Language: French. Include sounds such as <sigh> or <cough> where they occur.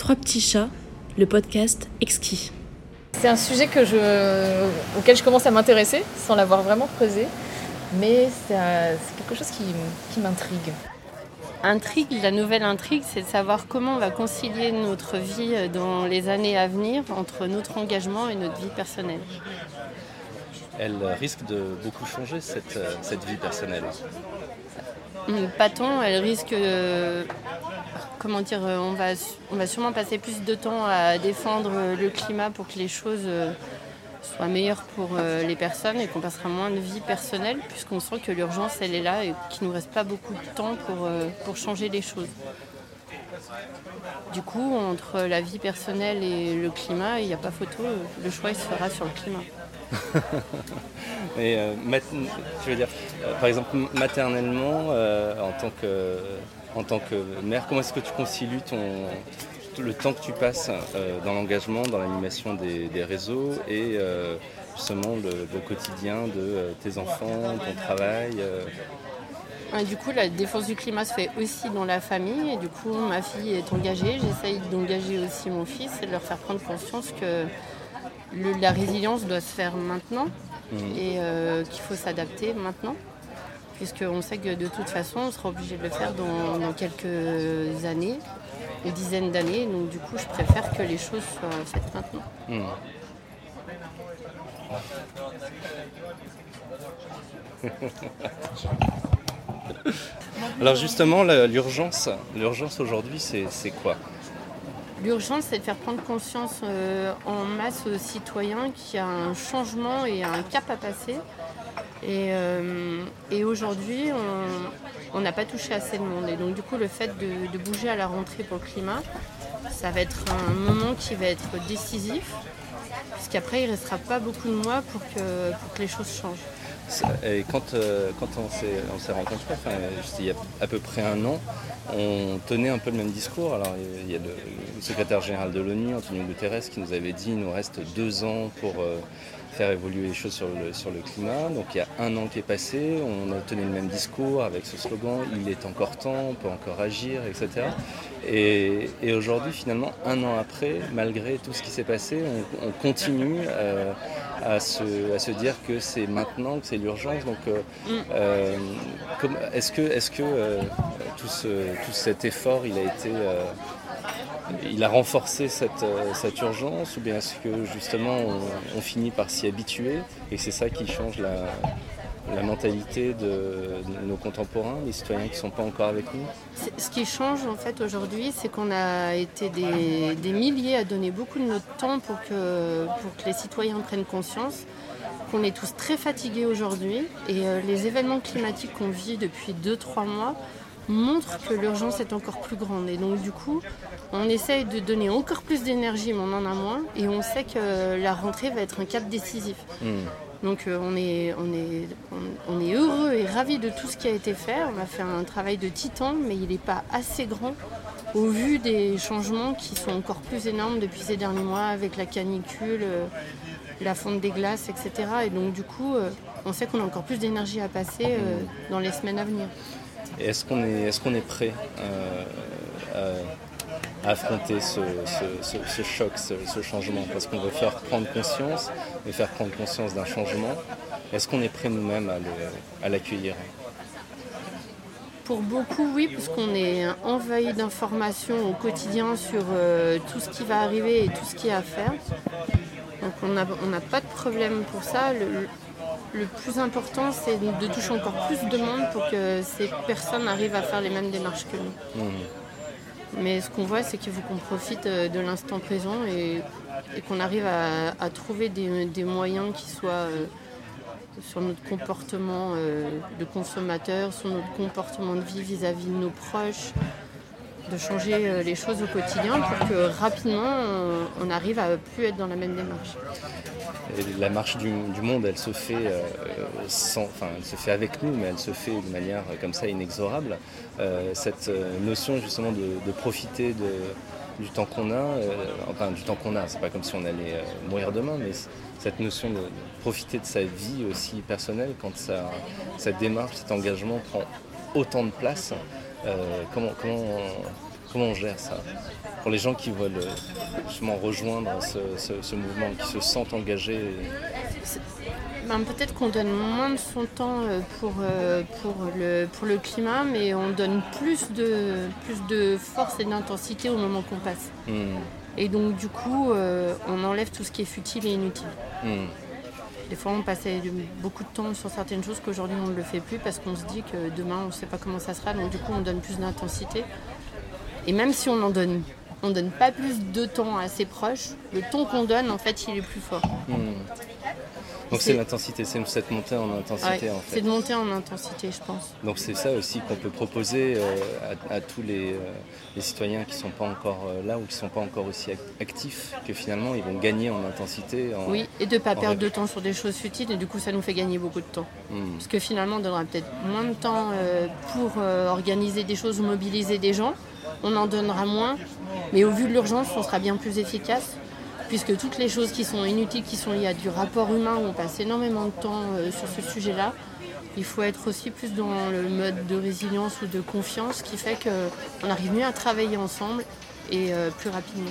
Trois petits chats, le podcast exquis. C'est un sujet que je, auquel je commence à m'intéresser sans l'avoir vraiment creusé, mais c'est quelque chose qui, qui m'intrigue. Intrigue, la nouvelle intrigue, c'est de savoir comment on va concilier notre vie dans les années à venir entre notre engagement et notre vie personnelle. Elle risque de beaucoup changer cette, cette vie personnelle. Pas tant, elle risque comment dire, euh, on va, sûrement passer plus de temps à défendre euh, le climat pour que les choses euh, soient meilleures pour les personnes et qu'on passera moins de vie personnelle puisqu'on sent que l'urgence elle est là et qu'il ne nous reste pas beaucoup de temps pour, changer les choses. Du coup, entre la vie personnelle et le climat, il n'y a pas photo, le choix il se fera sur le climat. <laughs> Et je veux dire, par exemple, maternellement, en tant que en tant que mère Comment est-ce que tu concilies ton, le temps que tu passes euh, dans l'engagement, dans l'animation des, réseaux et euh, justement le, quotidien de euh, tes enfants, ton travail du coup, la défense du climat se fait aussi dans la famille. Et du coup, ma fille est engagée. J'essaye d'engager aussi mon fils et de leur faire prendre conscience que la résilience doit se faire maintenant mmh. et qu'il faut s'adapter maintenant puisqu'on sait que de toute façon, on sera obligé de le faire dans, quelques années, une dizaine d'années. Donc du coup, je préfère que les choses soient faites maintenant. Hmm. <laughs> Alors justement, l'urgence, l'urgence aujourd'hui, c'est quoi? L'urgence, c'est de faire prendre conscience euh, en masse aux citoyens qu'il y a un changement et un cap à passer euh, et, aujourd'hui, on n'a pas touché assez de monde. Et donc, du coup, le fait de, bouger à la rentrée pour le climat, ça va être un moment qui va être décisif, puisqu'après, il ne restera pas beaucoup de mois pour que, les choses changent. Et quand, euh, quand on s'est rencontrés, il y a à peu près un an, on tenait un peu le même discours. Alors, il y a le, secrétaire général de l'ONU, Antonio Guterres, qui nous avait dit qu'il nous reste deux ans pour. Euh, faire évoluer les choses sur le, sur le climat. Donc il y a un an qui est passé, on a tenu le même discours avec ce slogan il est encore temps, on peut encore agir, etc. Et, aujourd'hui, finalement, un an après, malgré tout ce qui s'est passé, on, continue euh, à, se, à, se, dire que c'est maintenant, que c'est l'urgence. Donc euh, mm. euh, est-ce que, est -ce que tout, ce, tout cet effort, il a été il a renforcé euh, cette, urgence ou bien est-ce que justement on, finit par s'y habituer et c'est ça qui change la, mentalité de, nos contemporains, les citoyens qui ne sont pas encore avec nous? Ce qui change en fait aujourd'hui, c'est qu'on a été des, milliers à donner beaucoup de notre temps pour que, les citoyens prennent conscience qu'on est tous très fatigués aujourd'hui et euh, les événements climatiques qu'on vit depuis 2-3 mois montrent que l'urgence est encore plus grande. Et donc du coup, on essaye de donner encore plus d'énergie, mais on en a moins. Et on sait que la rentrée va être un cap décisif. Hmm. Donc euh, on, est, on, est, on, est heureux et ravis de tout ce qui a été fait. On a fait un travail de titan, mais il n'est pas assez grand au vu des changements qui sont encore plus énormes depuis ces derniers mois avec la canicule, euh, la fonte des glaces, etc. Et donc du coup, euh, on sait qu'on a encore plus d'énergie à passer dans les semaines à venir. Est-ce qu'on est, est prêt affronter ce, choc, ce, changement, parce qu'on veut faire prendre conscience et faire prendre conscience d'un changement. Est-ce qu'on est prêt nous-mêmes à l'accueillir? Pour beaucoup, oui, puisqu'on est envahi d'informations au quotidien sur euh, tout ce qui va arriver et tout ce qu'il y a à faire. Donc on n'a pas de problème pour ça. Le, plus important, c'est de toucher encore plus de monde pour que ces personnes arrivent à faire les mêmes démarches que nous. Mmh. Mais ce qu'on voit, c'est qu'il faut qu'on profite euh, de l'instant présent et, qu'on arrive à, trouver des, moyens qui soient euh, sur notre comportement euh, de consommateur, sur notre comportement de vie vis-à-vis de nos proches, de changer les choses au quotidien pour que rapidement on, arrive à plus être dans la même démarche la marche du, monde, elle se fait euh, sans, enfin, elle se fait avec nous, mais elle se fait de manière euh, comme ça inexorable. Euh, cette notion justement de, profiter du temps qu'on a, enfin du temps qu'on a, c'est pas comme si on allait mourir demain, mais cette notion de, profiter de sa vie aussi personnelle quand ça, cette démarche, cet engagement prend autant de place, comment, comment Comment on gère ça Pour les gens qui veulent euh, justement rejoindre ce, mouvement, qui se sentent engagés ben, Peut-être qu'on donne moins de son temps euh, pour, euh, pour, le, pour le climat, mais on donne plus de, plus de force et d'intensité au moment qu'on passe. Hmm. Et donc du coup, on enlève tout ce qui est futile et inutile. Hmm. Des fois, on passait beaucoup de temps sur certaines choses qu'aujourd'hui, on ne le fait plus parce qu'on se dit que demain, on ne sait pas comment ça sera. Donc, du coup, on donne plus d'intensité. Et même si on en donne, on donne pas plus de temps à ses proches, le ton qu'on donne, en fait, il est plus fort. Hmm. Donc c'est l'intensité, c'est cette montée en intensité en fait. C'est de monter en intensité, je pense. Donc c'est ça aussi qu'on peut proposer euh, à, tous euh, les, citoyens qui ne sont pas encore euh, là ou qui ne sont pas encore aussi actifs, que finalement ils vont gagner en intensité. oui, et de ne pas perdre de temps sur des choses futiles, et du coup ça nous fait gagner beaucoup de temps. Hmm. Parce que finalement on donnera peut-être moins de temps pour organiser des choses ou mobiliser des gens, on en donnera moins, mais au vu de l'urgence on sera bien plus efficace puisque toutes les choses qui sont inutiles, qui sont liées à du rapport humain, où on passe énormément de temps euh, sur ce sujet-là. Il faut être aussi plus dans le mode de résilience ou de confiance qui fait qu'on arrive mieux à travailler ensemble et euh, plus rapidement.